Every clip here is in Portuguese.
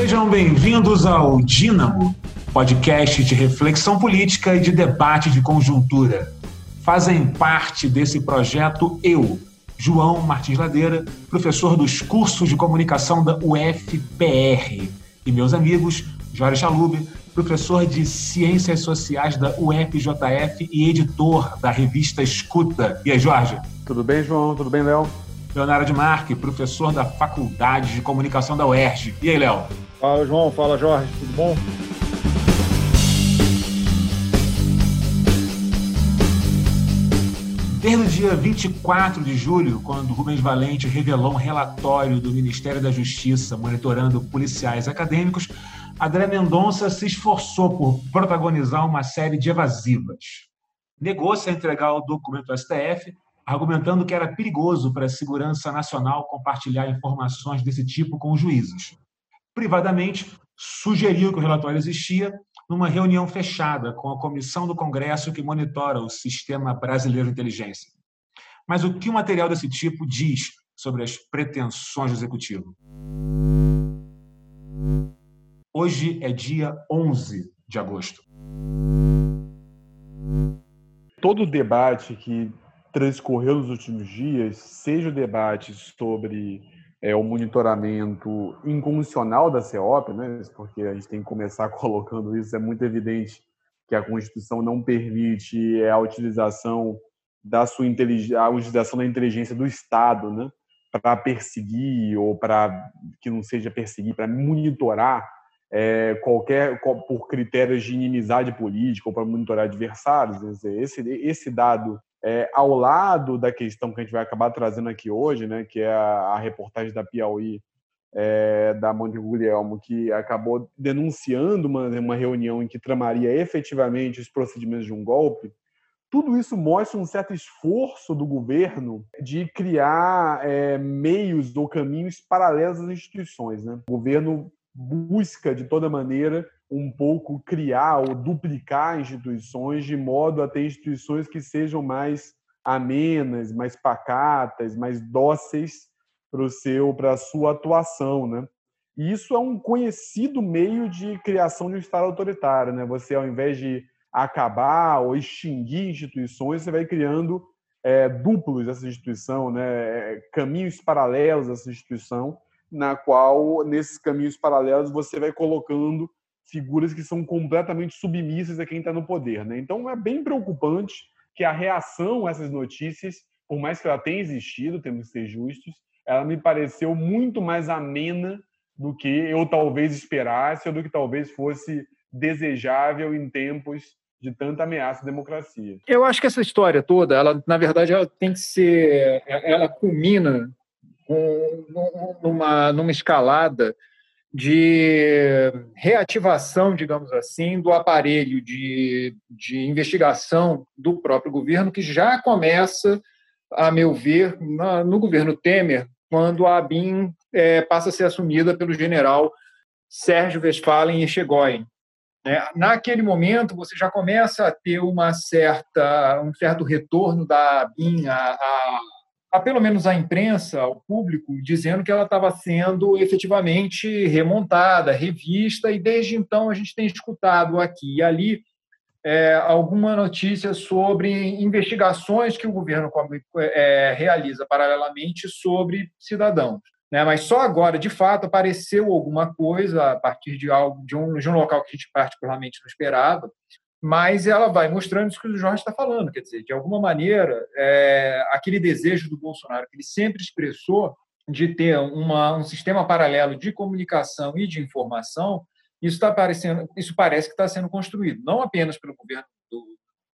Sejam bem-vindos ao Dínamo, podcast de reflexão política e de debate de conjuntura. Fazem parte desse projeto eu, João Martins Ladeira, professor dos cursos de comunicação da UFPR, e meus amigos Jorge Chalube, professor de Ciências Sociais da UFJF e editor da revista Escuta. E aí, Jorge? Tudo bem, João? Tudo bem, Léo? Leonardo de Marque, professor da Faculdade de Comunicação da UERJ. E aí, Léo? Fala, João. Fala, Jorge. Tudo bom? Desde o dia 24 de julho, quando Rubens Valente revelou um relatório do Ministério da Justiça monitorando policiais acadêmicos, André Mendonça se esforçou por protagonizar uma série de evasivas. Negou-se a entregar o documento ao STF, argumentando que era perigoso para a segurança nacional compartilhar informações desse tipo com os juízes. Privadamente, sugeriu que o relatório existia numa reunião fechada com a comissão do Congresso que monitora o sistema brasileiro de inteligência. Mas o que um material desse tipo diz sobre as pretensões do executivo? Hoje é dia 11 de agosto. Todo o debate que transcorreu nos últimos dias, seja o debate sobre é, o monitoramento incondicional da CEOP, né, porque a gente tem que começar colocando isso, é muito evidente que a Constituição não permite a utilização da sua inteligência, a utilização da inteligência do Estado, né, para perseguir ou para que não seja perseguir, para monitorar é, qualquer por critérios de inimizade política ou para monitorar adversários. Esse, esse dado é, ao lado da questão que a gente vai acabar trazendo aqui hoje, né, que é a, a reportagem da Piauí é, da Mônica Guglielmo, que acabou denunciando uma, uma reunião em que tramaria efetivamente os procedimentos de um golpe, tudo isso mostra um certo esforço do governo de criar é, meios ou caminhos paralelos às instituições. Né? O governo busca, de toda maneira, um pouco criar ou duplicar instituições de modo a ter instituições que sejam mais amenas, mais pacatas, mais dóceis para o seu, para a sua atuação, né? E isso é um conhecido meio de criação de um Estado autoritário, né? Você, ao invés de acabar ou extinguir instituições, você vai criando é, duplos dessa instituição, né? É, caminhos paralelos dessa instituição na qual, nesses caminhos paralelos, você vai colocando figuras que são completamente submissas a quem está no poder. Né? Então, é bem preocupante que a reação a essas notícias, por mais que ela tenha existido, temos que ser justos, ela me pareceu muito mais amena do que eu talvez esperasse ou do que talvez fosse desejável em tempos de tanta ameaça à democracia. Eu acho que essa história toda, ela na verdade ela tem que ser, ela culmina numa, numa escalada de reativação, digamos assim, do aparelho de, de investigação do próprio governo, que já começa, a meu ver, na, no governo Temer, quando a ABIN é, passa a ser assumida pelo general Sérgio Westphalen e Chegoyen. É, naquele momento, você já começa a ter uma certa, um certo retorno da ABIN a, a a pelo menos a imprensa, ao público, dizendo que ela estava sendo efetivamente remontada, revista, e desde então a gente tem escutado aqui e ali é, alguma notícia sobre investigações que o governo é, realiza paralelamente sobre cidadãos. Né? Mas só agora, de fato, apareceu alguma coisa a partir de algo de um, de um local que a gente particularmente não esperava, mas ela vai mostrando isso que o Jorge está falando, quer dizer, de alguma maneira, é, aquele desejo do Bolsonaro que ele sempre expressou de ter uma, um sistema paralelo de comunicação e de informação, isso está aparecendo, isso parece que está sendo construído, não apenas pelo governo do,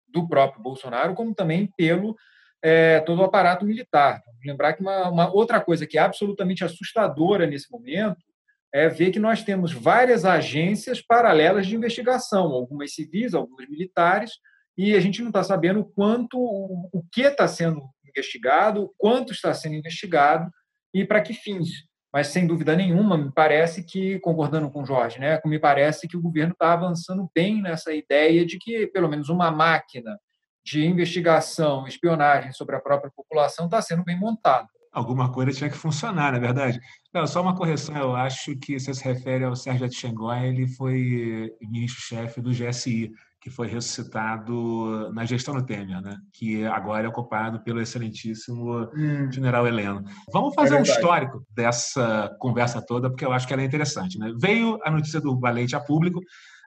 do próprio Bolsonaro, como também pelo é, todo o aparato militar. Lembrar que uma, uma outra coisa que é absolutamente assustadora nesse momento é ver que nós temos várias agências paralelas de investigação, algumas civis, algumas militares, e a gente não está sabendo quanto, o que está sendo investigado, quanto está sendo investigado e para que fins. Mas, sem dúvida nenhuma, me parece que, concordando com o Jorge, né, me parece que o governo está avançando bem nessa ideia de que, pelo menos, uma máquina de investigação, espionagem sobre a própria população está sendo bem montada. Alguma coisa tinha que funcionar, na é verdade. Não, só uma correção, eu acho que você se refere ao Sérgio Atchengoy, ele foi ministro-chefe do GSI, que foi ressuscitado na gestão do Temer, né? que agora é ocupado pelo excelentíssimo hum. general Heleno. Vamos fazer é um histórico dessa conversa toda, porque eu acho que ela é interessante. Né? Veio a notícia do Valente a público,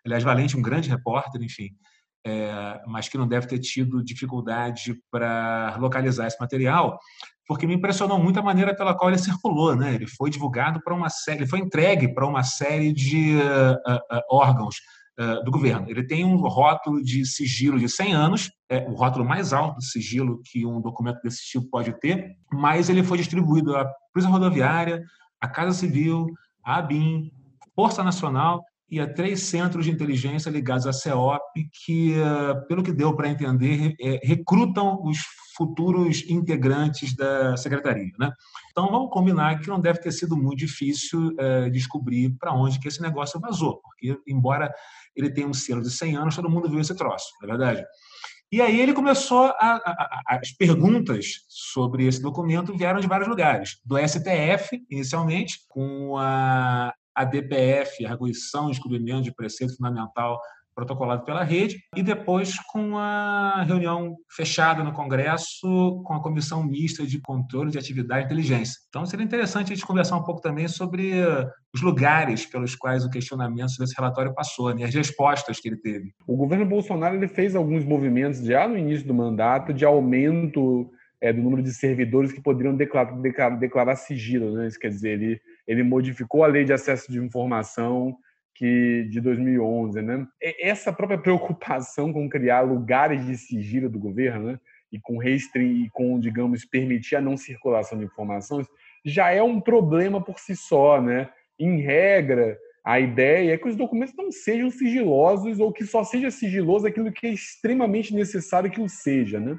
aliás, Valente, um grande repórter, enfim, é, mas que não deve ter tido dificuldade para localizar esse material, porque me impressionou muito a maneira pela qual ele circulou. Né? Ele foi divulgado para uma série, ele foi entregue para uma série de uh, uh, órgãos do governo. Ele tem um rótulo de sigilo de 100 anos, é o rótulo mais alto de sigilo que um documento desse tipo pode ter, mas ele foi distribuído à Polícia Rodoviária, à Casa Civil, à ABIN, Força Nacional e a três centros de inteligência ligados à CEOP, que, eh, pelo que deu para entender, eh, recrutam os futuros integrantes da secretaria. Né? Então, vamos combinar que não deve ter sido muito difícil é, descobrir para onde que esse negócio vazou, porque, embora ele tenha um selo de 100 anos, todo mundo viu esse troço, não é verdade? E aí ele começou a, a, a, as perguntas sobre esse documento vieram de vários lugares, do STF inicialmente, com a a DPF, a Arguição e Descobrimento de Preceito Fundamental protocolado pela rede, e depois com a reunião fechada no Congresso com a Comissão Mista de Controle de Atividade e Inteligência. Então, seria interessante a gente conversar um pouco também sobre os lugares pelos quais o questionamento sobre esse relatório passou, né? as respostas que ele teve. O governo Bolsonaro ele fez alguns movimentos já no início do mandato de aumento é, do número de servidores que poderiam declarar, declarar, declarar sigilo. Né? Isso quer dizer, ele ele modificou a lei de acesso de informação que de 2011, né? Essa própria preocupação com criar lugares de sigilo do governo, né? E com restringir, com digamos permitir a não circulação de informações, já é um problema por si só, né? Em regra, a ideia é que os documentos não sejam sigilosos ou que só seja sigiloso aquilo que é extremamente necessário que o seja, né?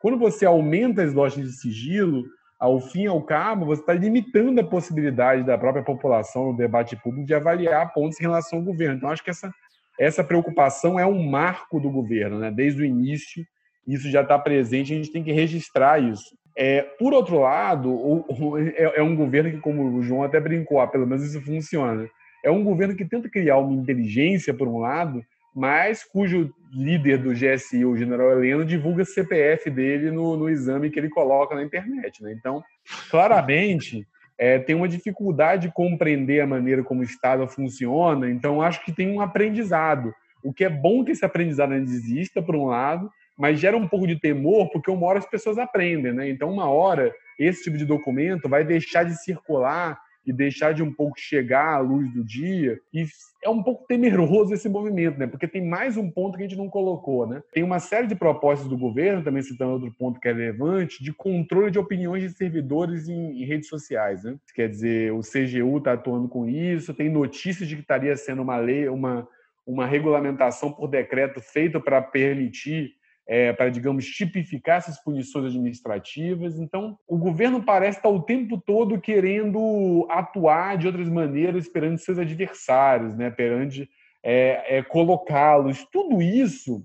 Quando você aumenta as lojas de sigilo, ao fim e ao cabo, você está limitando a possibilidade da própria população no debate público de avaliar pontos em relação ao governo. Então, acho que essa, essa preocupação é um marco do governo, né? desde o início, isso já está presente, a gente tem que registrar isso. É, por outro lado, o, o, é, é, um governo que, como o João até brincou, ah, pelo menos isso funciona. É um governo que tenta criar uma inteligência, por um lado, mas cujo líder do GSI, o general Heleno, divulga CPF dele no, no exame que ele coloca na internet. Né? Então, claramente, é, tem uma dificuldade de compreender a maneira como o Estado funciona, então acho que tem um aprendizado. O que é bom que esse aprendizado ainda exista, por um lado, mas gera um pouco de temor, porque uma hora as pessoas aprendem. Né? Então, uma hora, esse tipo de documento vai deixar de circular e deixar de um pouco chegar à luz do dia. E é um pouco temeroso esse movimento, né? Porque tem mais um ponto que a gente não colocou, né? Tem uma série de propostas do governo, também citando outro ponto que é relevante, de controle de opiniões de servidores em, em redes sociais, né? Quer dizer, o CGU está atuando com isso, tem notícias de que estaria sendo uma lei, uma, uma regulamentação por decreto feita para permitir é, para, digamos, tipificar essas punições administrativas. Então, o governo parece estar o tempo todo querendo atuar de outras maneiras perante seus adversários, né? perante é, é, colocá-los. Tudo isso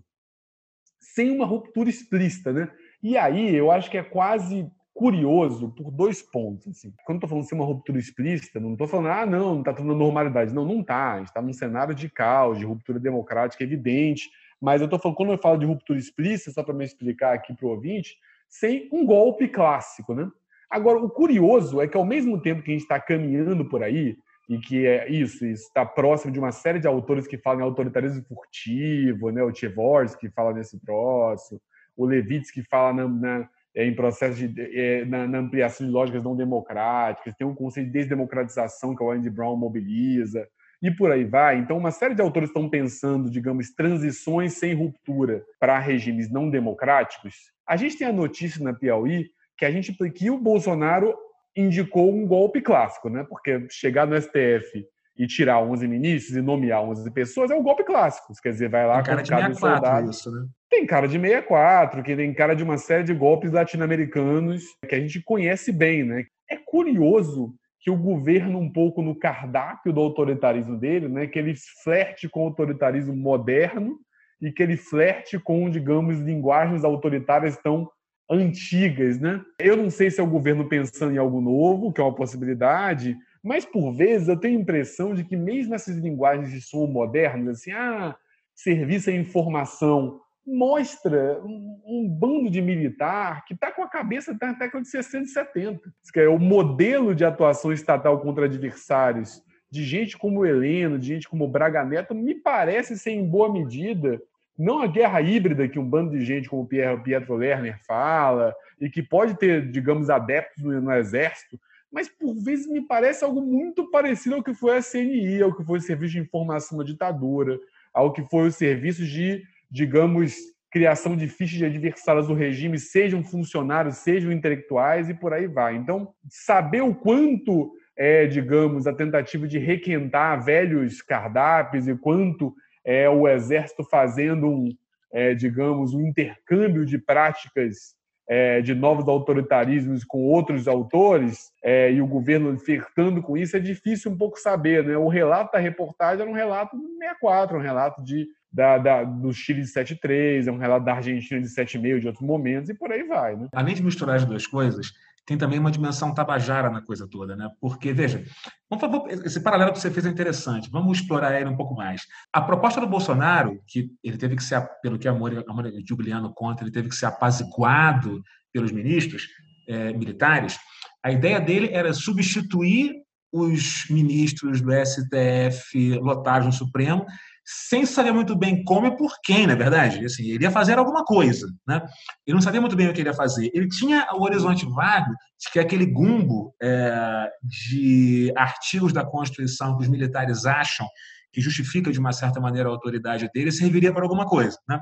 sem uma ruptura explícita. Né? E aí, eu acho que é quase curioso por dois pontos. Assim. Quando estou falando de uma ruptura explícita, não estou falando, ah, não, não está tudo na normalidade. Não, não está. A gente está num cenário de caos, de ruptura democrática evidente mas eu estou falando, quando eu falo de ruptura explícita, só para me explicar aqui para o ouvinte, sem um golpe clássico, né? Agora, o curioso é que, ao mesmo tempo que a gente está caminhando por aí, e que é isso, está próximo de uma série de autores que falam em autoritarismo furtivo, né? o Tchevorsky que fala nesse troço, o Levitz que fala na, na, é, em processo de é, na, na, ampliação de lógicas não democráticas, tem um conceito de desdemocratização que o Andy Brown mobiliza, e por aí vai. Então, uma série de autores estão pensando, digamos, transições sem ruptura para regimes não democráticos. A gente tem a notícia na Piauí que a gente que o Bolsonaro indicou um golpe clássico, né? Porque chegar no STF e tirar 11 ministros e nomear 11 pessoas é um golpe clássico. Quer dizer, vai lá com cara de 64 isso, né? Tem cara de 64, que tem cara de uma série de golpes latino-americanos que a gente conhece bem, né? É curioso que o governo um pouco no cardápio do autoritarismo dele, né, que ele flerte com o autoritarismo moderno e que ele flerte com, digamos, linguagens autoritárias tão antigas, né? Eu não sei se é o governo pensando em algo novo, que é uma possibilidade, mas por vezes eu tenho a impressão de que mesmo essas linguagens de som modernas, assim, ah, serviço à informação, mostra um, um bando de militar que está com a cabeça da década de 60 e 70. Que é o modelo de atuação estatal contra adversários de gente como Heleno, de gente como Braga Neto, me parece ser em boa medida não a guerra híbrida que um bando de gente como Pietro Lerner fala, e que pode ter, digamos, adeptos no, no, exército, mas por vezes me parece algo muito parecido ao que foi a CNI, ao que foi o Serviço de Informação da ditadura, ao que foi o serviço de, digamos, criação de fichas de adversários do regime, sejam funcionários, sejam intelectuais e por aí vai. Então, saber o quanto é, digamos, a tentativa de requentar velhos cardápios e quanto é o exército fazendo um, é, digamos, um intercâmbio de práticas é, de novos autoritarismos com outros autores é, e o governo flertando com isso, é difícil um pouco saber. Né? O relato da reportagem era um relato do 64, um relato de, da, da, do Chile de 73, é um relato da Argentina de 76, de outros momentos, e por aí vai. Né? Além de misturar as duas coisas, tem também uma dimensão tabajara na coisa toda, né? Porque, veja, vamos, esse paralelo que você fez é interessante, vamos explorar ele um pouco mais. A proposta do Bolsonaro, que ele teve que ser, pelo que a Mônica Jubiliano conta, ele teve que ser apaziguado pelos ministros é, militares, a ideia dele era substituir os ministros do STF lotados no Supremo sem saber muito bem como e por quem, na é verdade. Assim, ele ia fazer alguma coisa. Né? Ele não sabia muito bem o que ele ia fazer. Ele tinha o horizonte vago de que aquele gumbo é, de artigos da Constituição que os militares acham que justifica de uma certa maneira a autoridade dele, serviria para alguma coisa. Né?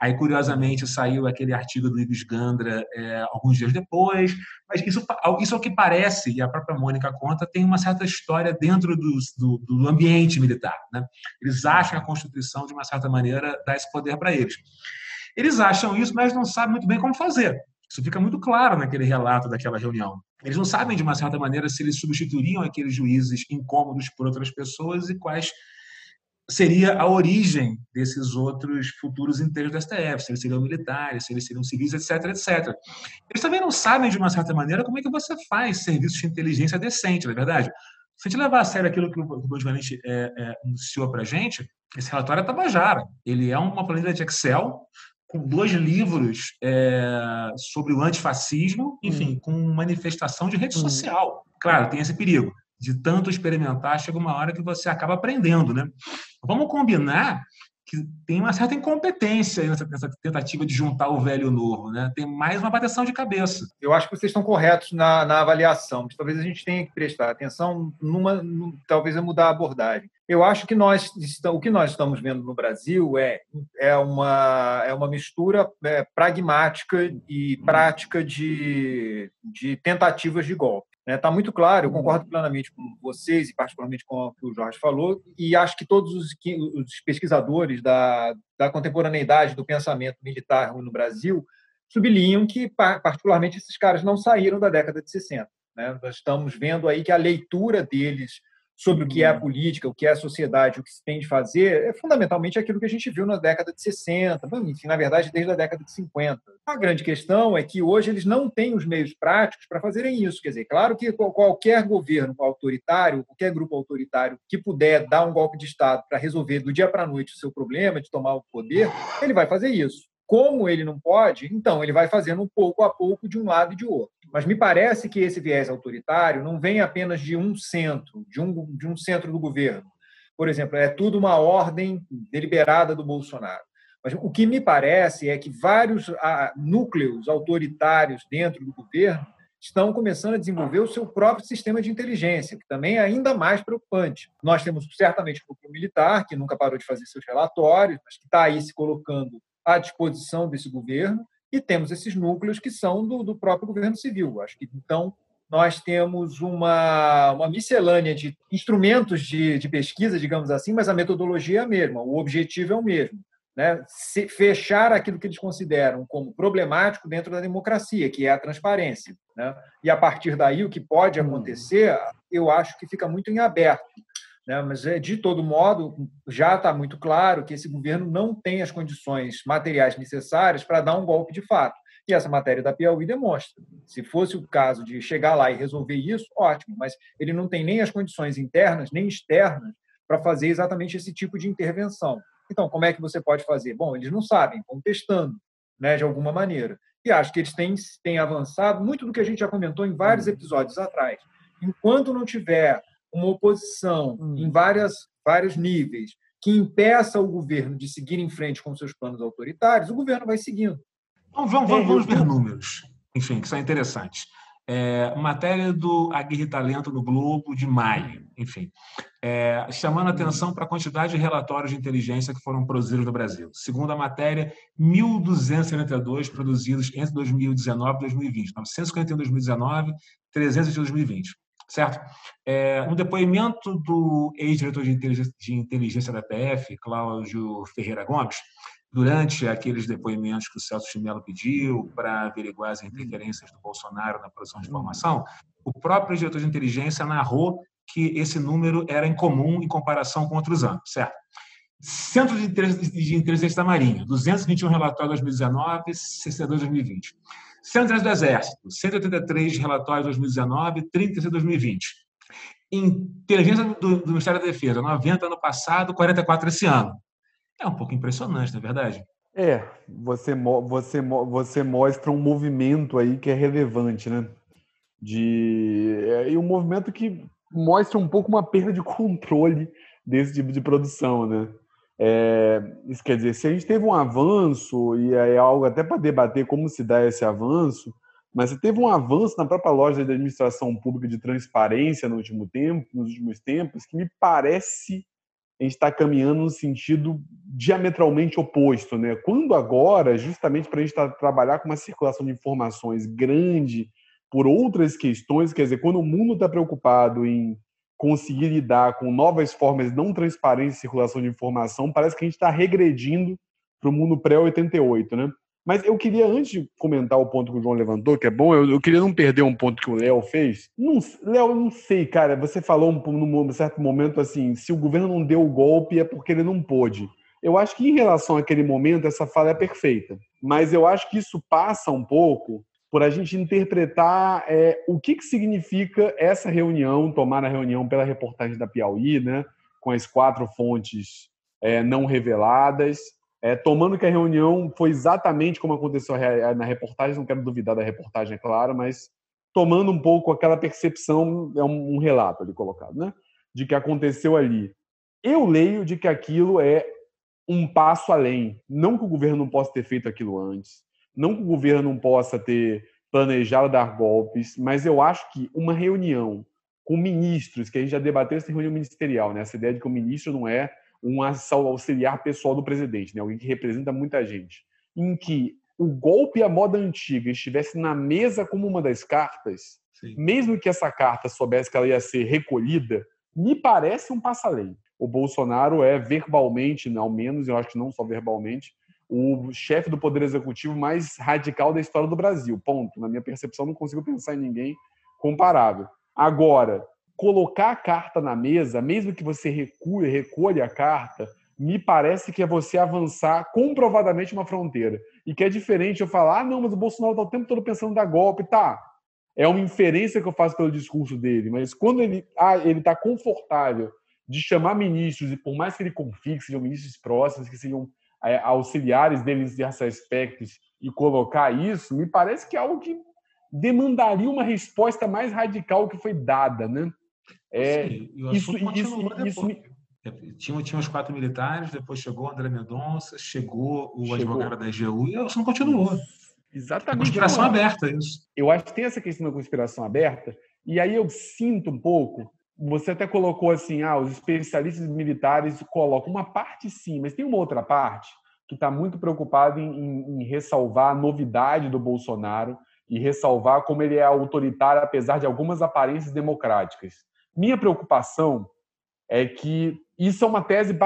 Aí, curiosamente, saiu aquele artigo do Ives Gandra é, alguns dias depois, mas isso, isso é o que parece, e a própria Mônica conta, tem uma certa história dentro do, do, do ambiente militar. Né? Eles acham a Constituição, de uma certa maneira, dá esse poder para eles. Eles acham isso, mas não sabem muito bem como fazer. Isso fica muito claro naquele relato daquela reunião. Eles não sabem, de uma certa maneira, se eles substituiriam aqueles juízes incômodos por outras pessoas e quais seria a origem desses outros futuros inteiros do STF, se eles seriam militares, se eles seriam civis, etc, etc. Eles também não sabem, de uma certa maneira, como é que você faz serviços de inteligência decente, não é verdade? Se a gente levar a sério aquilo que o Valente é, é, anunciou para a gente, esse relatório é tabajara. Ele é uma planilha de Excel com dois livros é, sobre o antifascismo, enfim, hum. com manifestação de rede hum. social. Claro, tem esse perigo de tanto experimentar, chega uma hora que você acaba aprendendo, né? Vamos combinar que tem uma certa incompetência nessa, nessa, tentativa de juntar o velho e o novo, né? Tem mais uma bateção de cabeça. Eu acho que vocês estão corretos na, na avaliação, mas talvez a gente tenha que prestar atenção numa, numa talvez é mudar a abordagem. Eu acho que nós o que nós estamos vendo no Brasil é, é uma é uma mistura é, pragmática e prática de, de tentativas de golpe. Está né? Muito claro, eu concordo plenamente com vocês e particularmente com o que o Jorge falou, e acho que todos os, os pesquisadores da, da contemporaneidade do pensamento militar no Brasil sublinham que, particularmente, esses caras não saíram da década de 60. Né? Nós estamos vendo aí que a leitura deles sobre o que é a uhum. política, o que é a sociedade, o que se tem de fazer, é fundamentalmente aquilo que a gente viu na década de 60, enfim, na verdade, desde a década de 50. A grande questão é que hoje eles não têm os meios práticos para fazerem isso. Quer dizer, claro que qualquer governo autoritário, qualquer grupo autoritário que puder dar um golpe de Estado para resolver do dia para a noite o seu problema de tomar o poder, ele vai fazer isso. Como ele não pode, então ele vai fazendo um pouco a pouco de um lado e de outro. Mas me parece que esse viés autoritário não vem apenas de um centro, de um, de um centro do governo. Por exemplo, é tudo uma ordem deliberada do Bolsonaro. Mas o que me parece é que vários núcleos autoritários dentro do governo estão começando a desenvolver o seu próprio sistema de inteligência, que também é ainda mais preocupante. Nós temos certamente o grupo militar, que nunca parou de fazer seus relatórios, mas que está aí se colocando à disposição desse governo, e temos esses núcleos que são do, do próprio governo civil. Acho que, então, nós temos uma, uma miscelânea de instrumentos de, de pesquisa, digamos assim, mas a metodologia é a mesma, o objetivo é o mesmo. Né? Se, fechar aquilo que eles consideram como problemático dentro da democracia, que é a transparência. Né? E a partir daí, o que pode hum. acontecer, eu acho que fica muito em aberto. Né? Mas, é, de todo modo, já está muito claro que esse governo não tem as condições materiais necessárias para dar um golpe de fato. E essa matéria da Piauí demonstra. Se fosse o caso de chegar lá e resolver isso, ótimo, mas ele não tem nem as condições internas nem externas para fazer exatamente esse tipo de intervenção. Então, como é que você pode fazer? Bom, eles não sabem, estão testando, né, de alguma maneira. E acho que eles têm, têm avançado muito do que a gente já comentou em vários uhum. episódios atrás. Enquanto não tiver uma oposição hum. em várias, vários níveis que impeça o governo de seguir em frente com seus planos autoritários, o governo vai seguindo. Então, vamos, vamos, vamos ver números, enfim, que são interessantes. É, matéria do Aguirre Talento no Globo de maio, enfim, é, chamando atenção para a quantidade de relatórios de inteligência que foram produzidos no Brasil. Segundo a matéria, 1.272 produzidos entre 2019 e 2020, 951 em 2019, 300 em 2020 certo? É, um depoimento do ex-diretor de inteligência, de inteligência da PF, Cláudio Ferreira Gomes, durante aqueles depoimentos que o Celso Chimelo pediu para averiguar as interferências do Bolsonaro na produção de informação, o próprio diretor de inteligência narrou que esse número era incomum em comparação com outros anos, certo? Centro de Inteligência da Marinha, 221 relatórios em 2019, 62 em 2020. Centro do Exército, 183 relatórios em 2019, 30 em 2020. Inteligência do, do Ministério da Defesa, 90 ano passado, 44 esse ano. É um pouco impressionante, não é verdade? É, você, você, você mostra um movimento aí que é relevante, né? De, é, e um movimento que mostra um pouco uma perda de controle desse tipo de produção, né? É, isso quer dizer, se a gente teve um avanço, e é algo até para debater como se dá esse avanço, mas teve um avanço na própria loja de administração pública de transparência no último tempo, nos últimos tempos, que me parece a gente está caminhando no sentido diametralmente oposto, né? Quando agora, justamente para a gente tá, trabalhar com uma circulação de informações grande por outras questões, quer dizer, quando o mundo está preocupado em conseguir lidar com novas formas de não transparência e circulação de informação, parece que a gente está regredindo para o mundo pré-88, né? Mas eu queria, antes de comentar o ponto que o João levantou, que é bom, eu, eu queria não perder um ponto que o Léo fez. Léo, eu não sei, cara, você falou num certo momento assim, se o governo não deu o golpe é porque ele não pôde. Eu acho que em relação àquele momento, essa fala é perfeita. Mas eu acho que isso passa um pouco por a gente interpretar é, o que, que significa essa reunião, tomar a reunião pela reportagem da Piauí, né, com as quatro fontes é, não reveladas, é, tomando que a reunião foi exatamente como aconteceu na reportagem, não quero duvidar da reportagem, é claro, mas tomando um pouco aquela percepção, é um, um relato ali colocado, né, de que aconteceu ali. Eu leio de que aquilo é um passo além. Não que o governo não possa ter feito aquilo antes, não que o governo não possa ter planejado dar golpes, mas eu acho que uma reunião com ministros, que a gente já debateu essa reunião ministerial, né? essa ideia de que o ministro não é um auxiliar pessoal do presidente, né? alguém que representa muita gente, em que o golpe à moda antiga estivesse na mesa como uma das cartas, Sim. mesmo que essa carta soubesse que ela ia ser recolhida, me parece um passa-lei. O Bolsonaro é verbalmente, ao menos, eu acho que não só verbalmente, o chefe do Poder Executivo mais radical da história do Brasil. Ponto. Na minha percepção, não consigo pensar em ninguém comparável. Agora, colocar a carta na mesa, mesmo que você recue, recolha a carta, me parece que é você avançar comprovadamente uma fronteira. E que é diferente eu falar, ah, não, mas o Bolsonaro está o tempo todo pensando dar golpe. Tá, é uma inferência que eu faço pelo discurso dele, mas quando ele ah, está confortável de chamar ministros, e por mais que ele confie que sejam ministros próximos, que sejam auxiliares deles nesses aspectos e colocar isso, me parece que é algo que demandaria uma resposta mais radical que foi dada, né? É, Sim, isso, isso, isso me... tinha, tinha os quatro militares, depois chegou o André Mendonça, chegou o chegou. advogado da EGU e isso não continuou. Exatamente. É conspiração aberta, isso. Eu acho que tem essa questão da conspiração aberta, e aí eu sinto um pouco você até colocou assim, ah, os especialistas militares colocam uma parte sim, mas tem uma outra parte que está muito preocupada em, em, em, ressalvar a novidade do Bolsonaro e ressalvar como ele é autoritário, apesar de algumas aparências democráticas. Minha preocupação é que isso é uma tese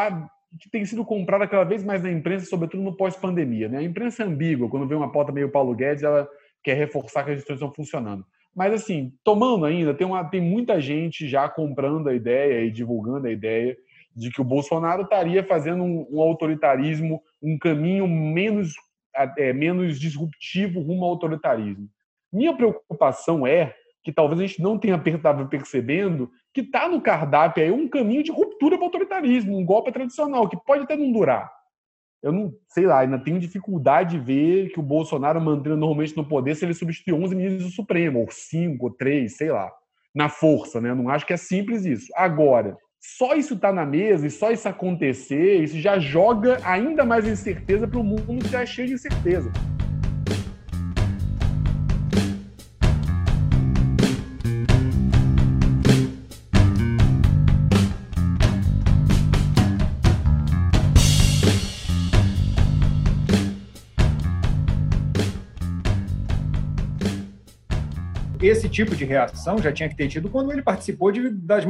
que tem sido comprada cada vez mais na imprensa, sobretudo no pós-pandemia. Né? A imprensa é ambígua, quando vê uma pauta meio Paulo Guedes, ela quer reforçar que as instituições estão funcionando. Mas, assim, tomando ainda, tem, uma, tem muita gente já comprando a ideia e divulgando a ideia de que o Bolsonaro estaria fazendo um, um autoritarismo, um caminho menos é, menos disruptivo rumo ao autoritarismo. Minha preocupação é que talvez a gente não tenha estado percebendo que está no cardápio aí um caminho de ruptura para o autoritarismo, um golpe tradicional, que pode até não durar. Eu não sei lá, ainda tenho dificuldade de ver que o Bolsonaro mantendo normalmente no poder se ele substituir 11 ministros do Supremo, ou 5, ou 3, sei lá, na força, né? Não acho que é simples isso. Agora, só isso tá na mesa e só isso acontecer, isso já joga ainda mais incerteza para o mundo que já é cheio de incerteza. Esse tipo de reação já tinha que ter tido quando ele participou de, das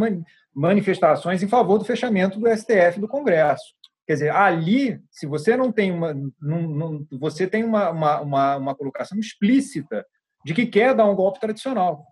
manifestações em favor do fechamento do STF do Congresso. Quer dizer, ali, se você não tem uma, não, não, você tem uma, uma, uma, uma colocação explícita de que quer dar um golpe tradicional.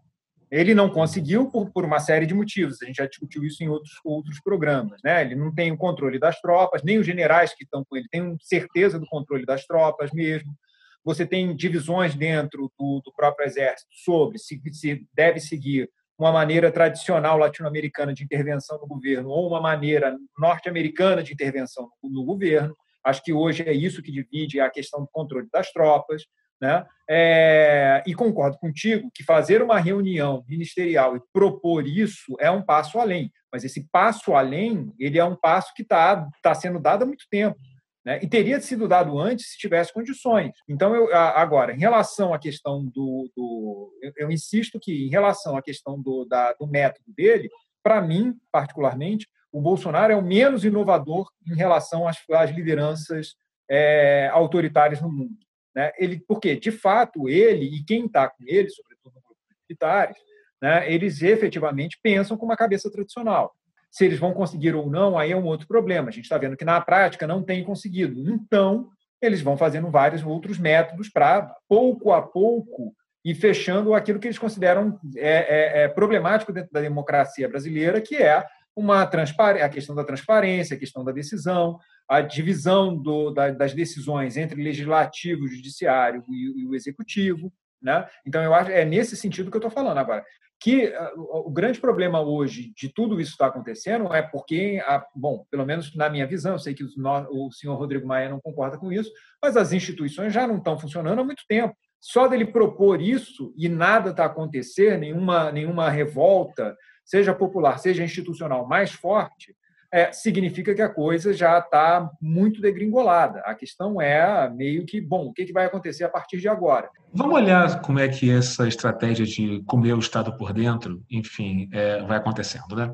Ele não conseguiu por, por uma série de motivos. A gente já discutiu isso em outros, outros programas. Né? Ele não tem o controle das tropas, nem os generais que estão com ele têm certeza do controle das tropas mesmo você tem divisões dentro do, do próprio exército sobre se, se deve seguir uma maneira tradicional latino-americana de intervenção no governo ou uma maneira norte-americana de intervenção no governo. Acho que hoje é isso que divide a questão do controle das tropas. Né? É, e concordo contigo que fazer uma reunião ministerial e propor isso é um passo além, mas esse passo além ele é um passo que está tá sendo dado há muito tempo. Né? E teria sido dado antes se tivesse condições. Então, eu, agora, em relação à questão do. do eu, eu, insisto que, em relação à questão do, da, do método dele, para mim, particularmente, o Bolsonaro é o menos inovador em relação às, às lideranças é, autoritárias no mundo. Né? Ele, porque, de fato, ele e quem está com ele, sobretudo no grupo militares, né, eles efetivamente pensam com uma cabeça tradicional. Se eles vão conseguir ou não, aí é um outro problema. A gente está vendo que na prática não tem conseguido. Então, eles vão fazendo vários outros métodos para, pouco a pouco, ir fechando aquilo que eles consideram é, é, é problemático dentro da democracia brasileira, que é uma a questão da transparência, a questão da decisão, a divisão do, da, das decisões entre legislativo, judiciário e, e o executivo. Né? Então, eu acho é nesse sentido que eu estou falando agora que ah, o grande problema hoje de tudo isso está acontecendo é porque, a, bom, pelo menos na minha visão, sei que o, senhor Rodrigo Maia não concorda com isso, mas as instituições já não estão funcionando há muito tempo. Só dele propor isso e nada está acontecendo, nenhuma, nenhuma revolta, seja popular, seja institucional, mais forte, é, significa que a coisa já está muito degringolada. A questão é meio que, bom, o que, que vai acontecer a partir de agora? Vamos olhar como é que essa estratégia de comer o Estado por dentro, enfim, é, vai acontecendo. Né?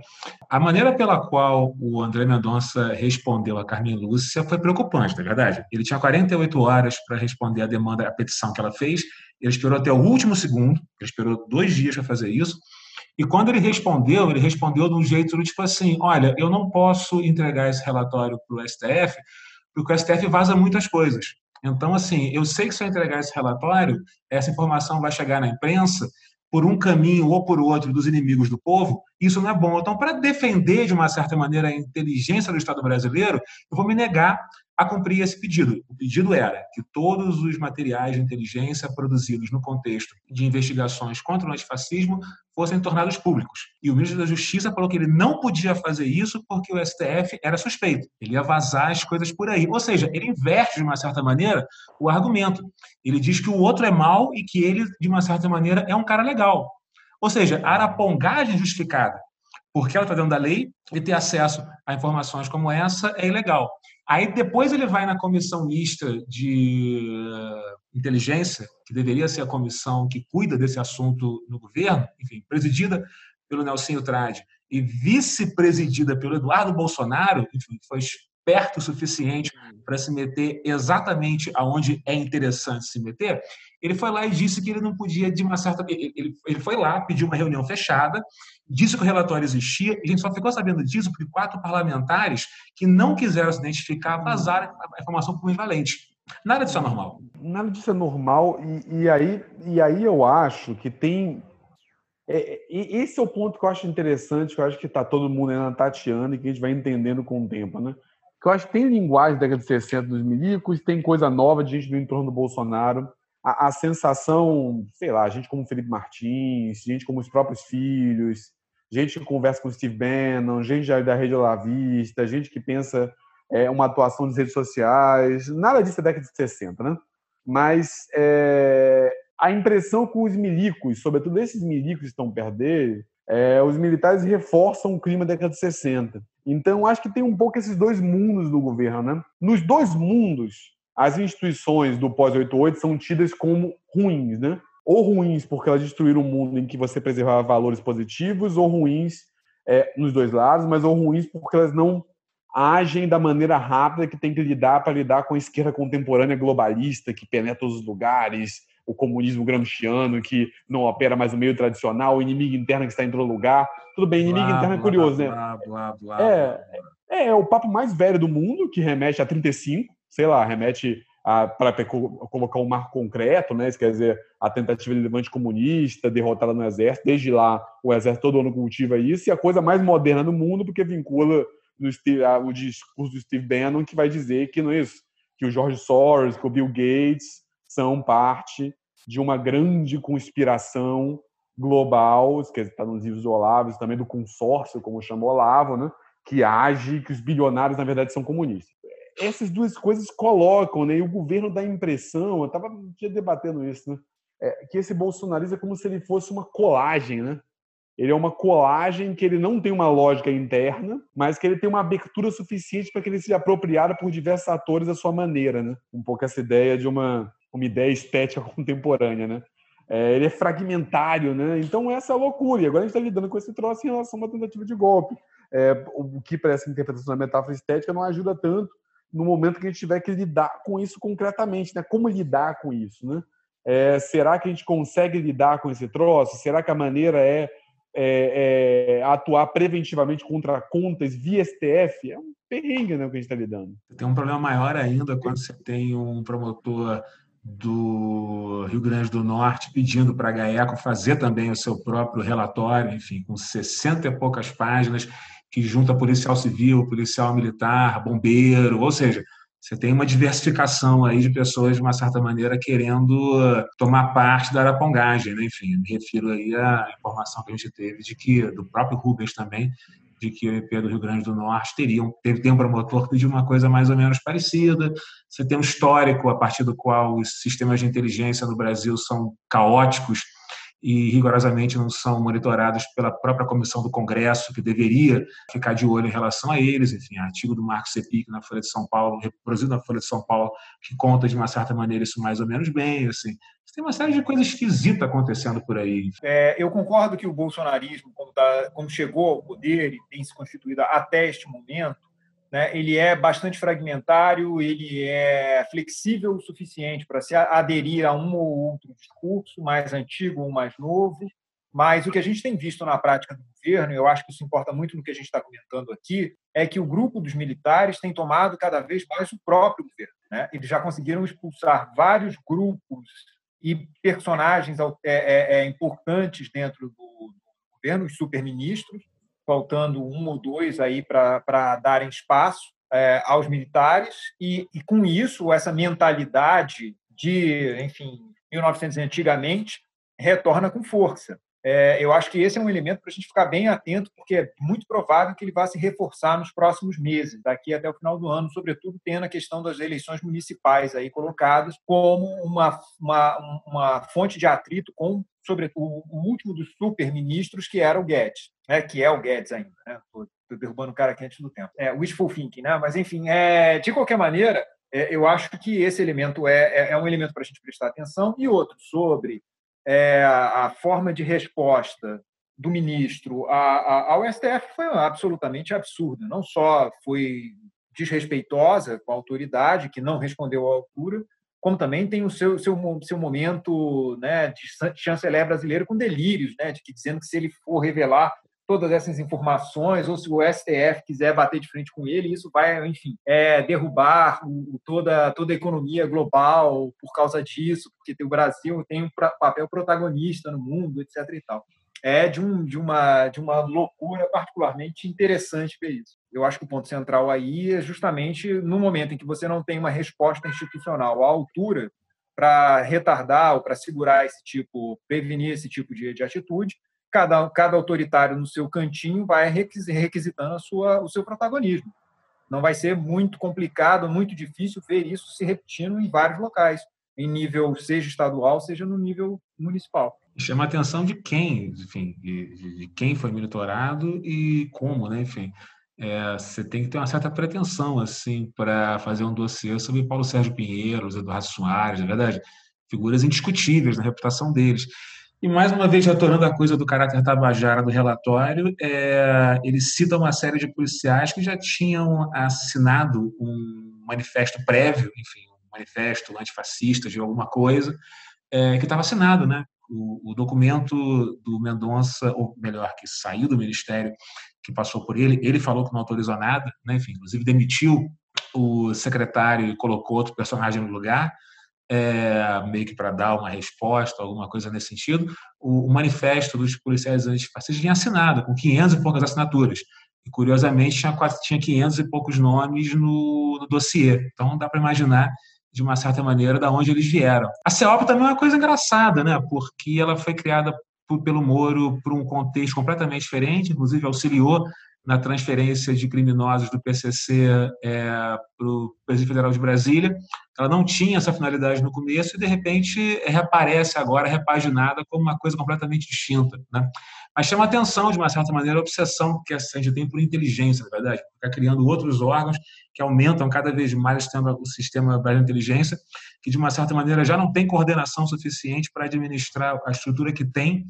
A maneira pela qual o André Mendonça respondeu a Carmen Lúcia foi preocupante, na é verdade. Ele tinha 48 horas para responder a demanda, a petição que ela fez, ele esperou até o último segundo, ele esperou dois dias para fazer isso, e quando ele respondeu, ele respondeu de um jeito tipo assim: olha, eu não posso entregar esse relatório para o STF, porque o STF vaza muitas coisas. Então, assim, eu sei que se eu entregar esse relatório, essa informação vai chegar na imprensa por um caminho ou por outro dos inimigos do povo, isso não é bom. Então, para defender, de uma certa maneira, a inteligência do Estado brasileiro, eu vou me negar a cumprir esse pedido. O pedido era que todos os materiais de inteligência produzidos no contexto de investigações contra o antifascismo fossem tornados públicos. E o ministro da Justiça falou que ele não podia fazer isso porque o STF era suspeito. Ele ia vazar as coisas por aí. Ou seja, ele inverte, de uma certa maneira, o argumento. Ele diz que o outro é mau e que ele, de uma certa maneira, é um cara legal. Ou seja, a arapongagem justificada porque ela está dentro da lei e ter acesso a informações como essa é ilegal. Aí depois ele vai na comissão mista de eh, inteligência, que deveria ser a comissão que cuida desse assunto no governo, enfim, presidida pelo Nelson Trade e vice-presidida pelo Eduardo Bolsonaro, enfim, foi esperto o suficiente para se meter exatamente aonde é interessante se meter, ele foi lá e disse que ele não podia, de uma certa. Ele, ele foi lá, pediu uma reunião fechada, disse que o relatório existia, e a gente só ficou sabendo disso porque quatro parlamentares que não quiseram se identificar vazaram a informação para o. Nada disso é normal. Nada disso é normal, e, e aí, e aí eu acho que tem. É, esse é o ponto que eu acho interessante, que eu acho que está todo mundo ainda tateando e que a gente vai entendendo com o tempo, né? que eu acho que tem linguagem da década de 60 dos milicos, tem coisa nova de gente do entorno do Bolsonaro. A, a, sensação, sei lá, gente como Felipe Martins, gente como os próprios filhos, gente que conversa com o Steve Bannon, gente da Rede La Vista, gente que pensa é, uma atuação nas redes sociais, nada disso é década de 60, né? Mas é, a impressão com os milicos, sobretudo esses milicos que estão perto dele, é, os militares reforçam o clima da década de 60. Então, acho que tem um pouco esses dois mundos do governo. Né? Nos dois mundos, as instituições do pós-88 são tidas como ruins. Né? Ou ruins porque elas destruíram um mundo em que você preservava valores positivos, ou ruins é, nos dois lados, mas ou ruins porque elas não agem da maneira rápida que tem que lidar para lidar com a esquerda contemporânea globalista, que penetra todos os lugares, o comunismo gramsciano, que não opera mais o meio tradicional, o inimigo interno que está em todo lugar. Tudo bem, inimigo blá, interno é curioso, né? blá, né? Blá, blá, é, é, é o papo mais velho do mundo, que remete a 35, sei lá, remete para colocar um marco concreto, né? Isso quer dizer, a tentativa de levante comunista, derrotada no exército. Desde lá, o exército todo ano cultiva isso, e a coisa mais moderna do mundo, porque vincula no, o discurso do Steve Bannon, que vai dizer que não é isso, que o George Soros, que o Bill Gates são parte de uma grande conspiração global, que está nos livros Olavo, também do consórcio, como chama Olavo, né, que age que os bilionários, na verdade, são comunistas. Essas duas coisas colocam, né, e o governo dá a impressão, eu estava debatendo isso, né, é, que esse bolsonarismo é como se ele fosse uma colagem, né? Ele é uma colagem que ele não tem uma lógica interna, mas que ele tem uma abertura suficiente para que ele seja apropriado por diversos atores à sua maneira, né? Um pouco essa ideia de uma uma ideia estética contemporânea, né? É, ele é fragmentário, né? Então essa é a loucura. E agora a gente está lidando com esse troço em relação a uma tentativa de golpe. É, o que para essa interpretação da metáfora estética não ajuda tanto no momento que a gente tiver que lidar com isso concretamente, né? Como lidar com isso, né? É, será que a gente consegue lidar com esse troço? Será que a maneira é, é, é atuar preventivamente contra contas via STF? É um perrengue né, que a gente está lidando. Tem um problema maior ainda quando você tem um promotor do Rio Grande do Norte pedindo para a GAECO fazer também o seu próprio relatório, enfim, com 60 e poucas páginas, que junta policial civil, policial militar, bombeiro, ou seja, você tem uma diversificação aí de pessoas, de uma certa maneira, querendo tomar parte da arapongagem, né? enfim, me refiro aí à informação que a gente teve de que, do próprio Rubens também, de que o IP do Rio Grande do Norte teriam, teve, tem um promotor que pediu uma coisa mais ou menos parecida. Você tem um histórico a partir do qual os sistemas de inteligência no Brasil são caóticos e rigorosamente não são monitorados pela própria comissão do Congresso, que deveria ficar de olho em relação a eles. Enfim, artigo do Marcos Sepic na Folha de São Paulo, reproduzido na Folha de São Paulo, que conta de uma certa maneira isso mais ou menos bem. Assim. Tem uma série de coisas esquisitas acontecendo por aí. É, eu concordo que o bolsonarismo, como, tá, como chegou ao poder e tem se constituído até este momento, né, ele é bastante fragmentário, ele é flexível o suficiente para se aderir a um ou outro discurso, mais antigo ou mais novo. Mas o que a gente tem visto na prática do governo, eu acho que isso importa muito no que a gente está comentando aqui, é que o grupo dos militares tem tomado cada vez mais o próprio governo. Né? Eles já conseguiram expulsar vários grupos e personagens é, é, é, importantes dentro do, do governo, os superministros, faltando um ou dois aí para darem espaço é, aos militares, e, e, com isso, essa mentalidade de, enfim, 1900 antigamente, retorna com força. É, eu acho que esse é um elemento para a gente ficar bem atento, porque é muito provável que ele vá se reforçar nos próximos meses, daqui até o final do ano, sobretudo tendo a questão das eleições municipais aí colocadas como uma, uma, uma fonte de atrito com sobretudo o último dos super-ministros, que era o Guedes, né? que é o Guedes ainda. Né? Estou derrubando o cara aqui antes do tempo. É, wishful thinking, né? mas enfim, é, de qualquer maneira, é, eu acho que esse elemento é, é, é um elemento para a gente prestar atenção. E outro, sobre é, a forma de resposta do ministro ao STF foi absolutamente absurda. Não só foi desrespeitosa com a autoridade, que não respondeu à altura, como também tem o seu, seu, seu momento né, de chanceler brasileiro com delírios, né, de que dizendo que se ele for revelar todas essas informações, ou se o STF quiser bater de frente com ele, isso vai, enfim, é, derrubar o, toda, toda a economia global por causa disso, porque o Brasil tem um papel protagonista no mundo, etc. E tal. é de, um, de, uma, de uma loucura particularmente interessante ver isso. Eu acho que o ponto central aí é justamente no momento em que você não tem uma resposta institucional à altura para retardar ou para segurar esse tipo, prevenir esse tipo de, de atitude, cada, cada autoritário no seu cantinho vai requisitando a sua, o seu protagonismo. Não vai ser muito complicado, muito difícil ver isso se repetindo em vários locais, em nível seja estadual, seja no nível municipal. Chama a atenção de quem, enfim, de, de quem foi monitorado e como, né? Enfim, é, você tem que ter uma certa pretensão assim para fazer um dossiê sobre Paulo Sérgio Pinheiro, Eduardo Soares, na verdade, figuras indiscutíveis na reputação deles. E mais uma vez, retornando à coisa do caráter tabajara do relatório, é, ele cita uma série de policiais que já tinham assinado um manifesto prévio, enfim, um manifesto antifascista de alguma coisa, é, que estava assinado, né? O, o, documento do Mendonça, ou melhor, que saiu do Ministério, que passou por ele, ele falou que não autorizou nada, né? enfim, inclusive demitiu o secretário e colocou outro personagem no lugar, é, meio que para dar uma resposta, alguma coisa nesse sentido. O, o manifesto dos policiais antifascistas tinha assinado, com 500 e poucas assinaturas. E, curiosamente, tinha, quase, tinha 500 e poucos nomes no, no dossiê. Então, dá para imaginar de uma certa maneira, da onde eles vieram. A CEOP também é uma coisa engraçada, né? porque ela foi criada pelo Moro por um contexto completamente diferente, inclusive auxiliou na transferência de criminosos do PCC é, para o Presídio Federal de Brasília. Ela não tinha essa finalidade no começo e, de repente, reaparece agora, repaginada, como uma coisa completamente distinta. Né? Mas chama atenção, de uma certa maneira, a obsessão que a gente tem por inteligência, na verdade, ficar criando outros órgãos que aumentam cada vez mais o sistema da inteligência, que, de uma certa maneira, já não tem coordenação suficiente para administrar a estrutura que tem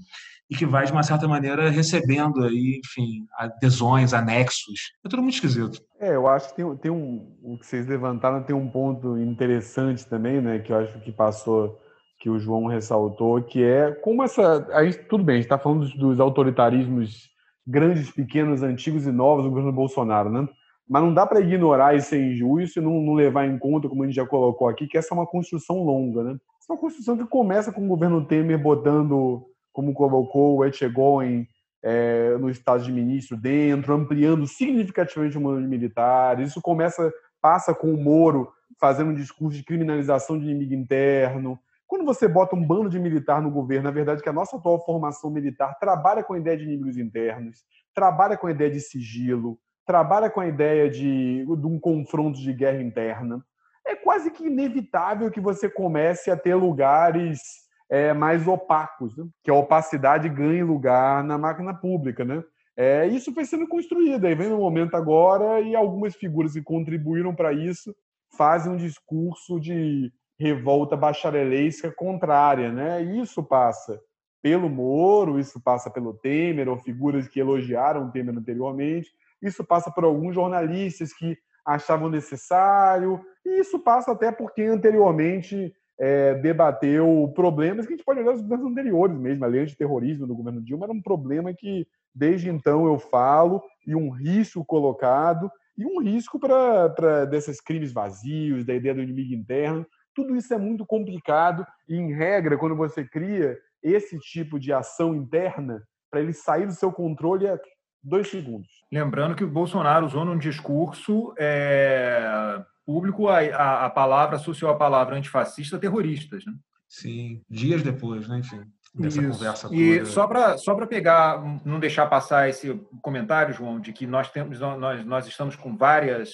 e que vai, de uma certa maneira, recebendo aí, enfim, adesões, anexos. É tudo muito esquisito. É, eu acho que tem, tem um. O que vocês levantaram tem um ponto interessante também, né? Que eu acho que passou, que o João ressaltou, que é como essa. A gente, tudo bem, a gente está falando dos, dos, autoritarismos grandes, pequenos, antigos e novos do governo Bolsonaro, né? Mas não dá para ignorar isso sem juízo e não, não levar em conta, como a gente já colocou aqui, que essa é uma construção longa, né? Essa é uma construção que começa com o governo Temer botando como colocou o Etchegoin é, no estado de ministro dentro, ampliando significativamente o número de. Isso começa, passa com o Moro fazendo um discurso de criminalização de inimigo interno. Quando você bota um bando de militar no governo, na verdade que a nossa atual formação militar trabalha com a ideia de inimigos internos, trabalha com a ideia de sigilo, trabalha com a ideia de, de um confronto de guerra interna. É quase que inevitável que você comece a ter lugares é, mais opacos, né? que a opacidade ganhe lugar na máquina pública. Né? É, isso foi sendo construído, aí vem no momento agora e algumas figuras que contribuíram para isso fazem um discurso de revolta bacharelesca contrária. Né? Isso passa pelo Moro, isso passa pelo Temer, ou figuras que elogiaram o Temer anteriormente, isso passa por alguns jornalistas que achavam necessário, e isso passa até porque anteriormente é, debateu problemas que a gente pode olhar os governos anteriores mesmo. A lei antiterrorismo do governo Dilma era um problema que, desde então, eu falo, e um risco colocado, e um risco para desses crimes vazios, da ideia do inimigo interno. Tudo isso é muito complicado, e, em regra, quando você cria esse tipo de ação interna, para ele sair do seu controle é dois segundos. Lembrando que o Bolsonaro usou num discurso. É público, a, a, a palavra associou a palavra antifascista terroristas. Né? Sim, dias depois, né? Enfim, dessa Isso. conversa toda. E só para só pegar, não deixar passar esse comentário, João, de que nós, temos, nós, nós estamos com várias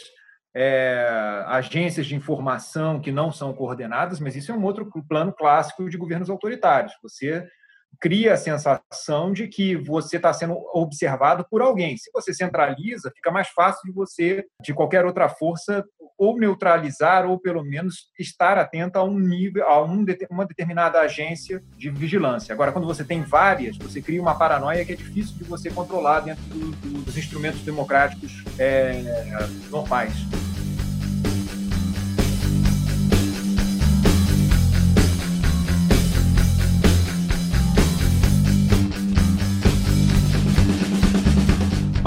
é, agências de informação que não são coordenadas, mas isso é um outro plano clássico de governos autoritários. Você cria a sensação de que você está sendo observado por alguém. Se você centraliza, fica mais fácil de você, de qualquer outra força, ou neutralizar ou pelo menos estar atento a um nível, a um, uma determinada agência de vigilância. Agora, quando você tem várias, você cria uma paranoia que é difícil de você controlar dentro do, do, dos instrumentos democráticos é, normais.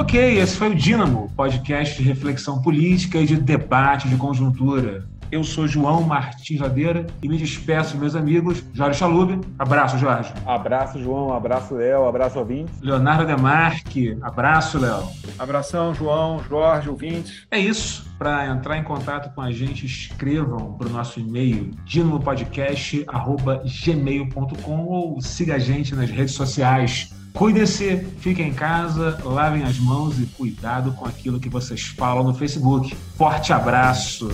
Ok, esse foi o Dínamo, podcast de reflexão política e de debate de conjuntura. Eu sou João Martins Ladeira e me despeço, meus amigos. Jorge Chalub. Abraço, Jorge. Abraço, João. Abraço, Léo. Abraço, ouvinte. Leonardo Demarque. Abraço, Léo. Abração, João, Jorge, ouvintes. É isso. Para entrar em contato com a gente, escrevam para o nosso e-mail dinamopodcast.gmail.com ou siga a gente nas redes sociais. Cuidem-se, fiquem em casa, lavem as mãos e cuidado com aquilo que vocês falam no Facebook. Forte abraço!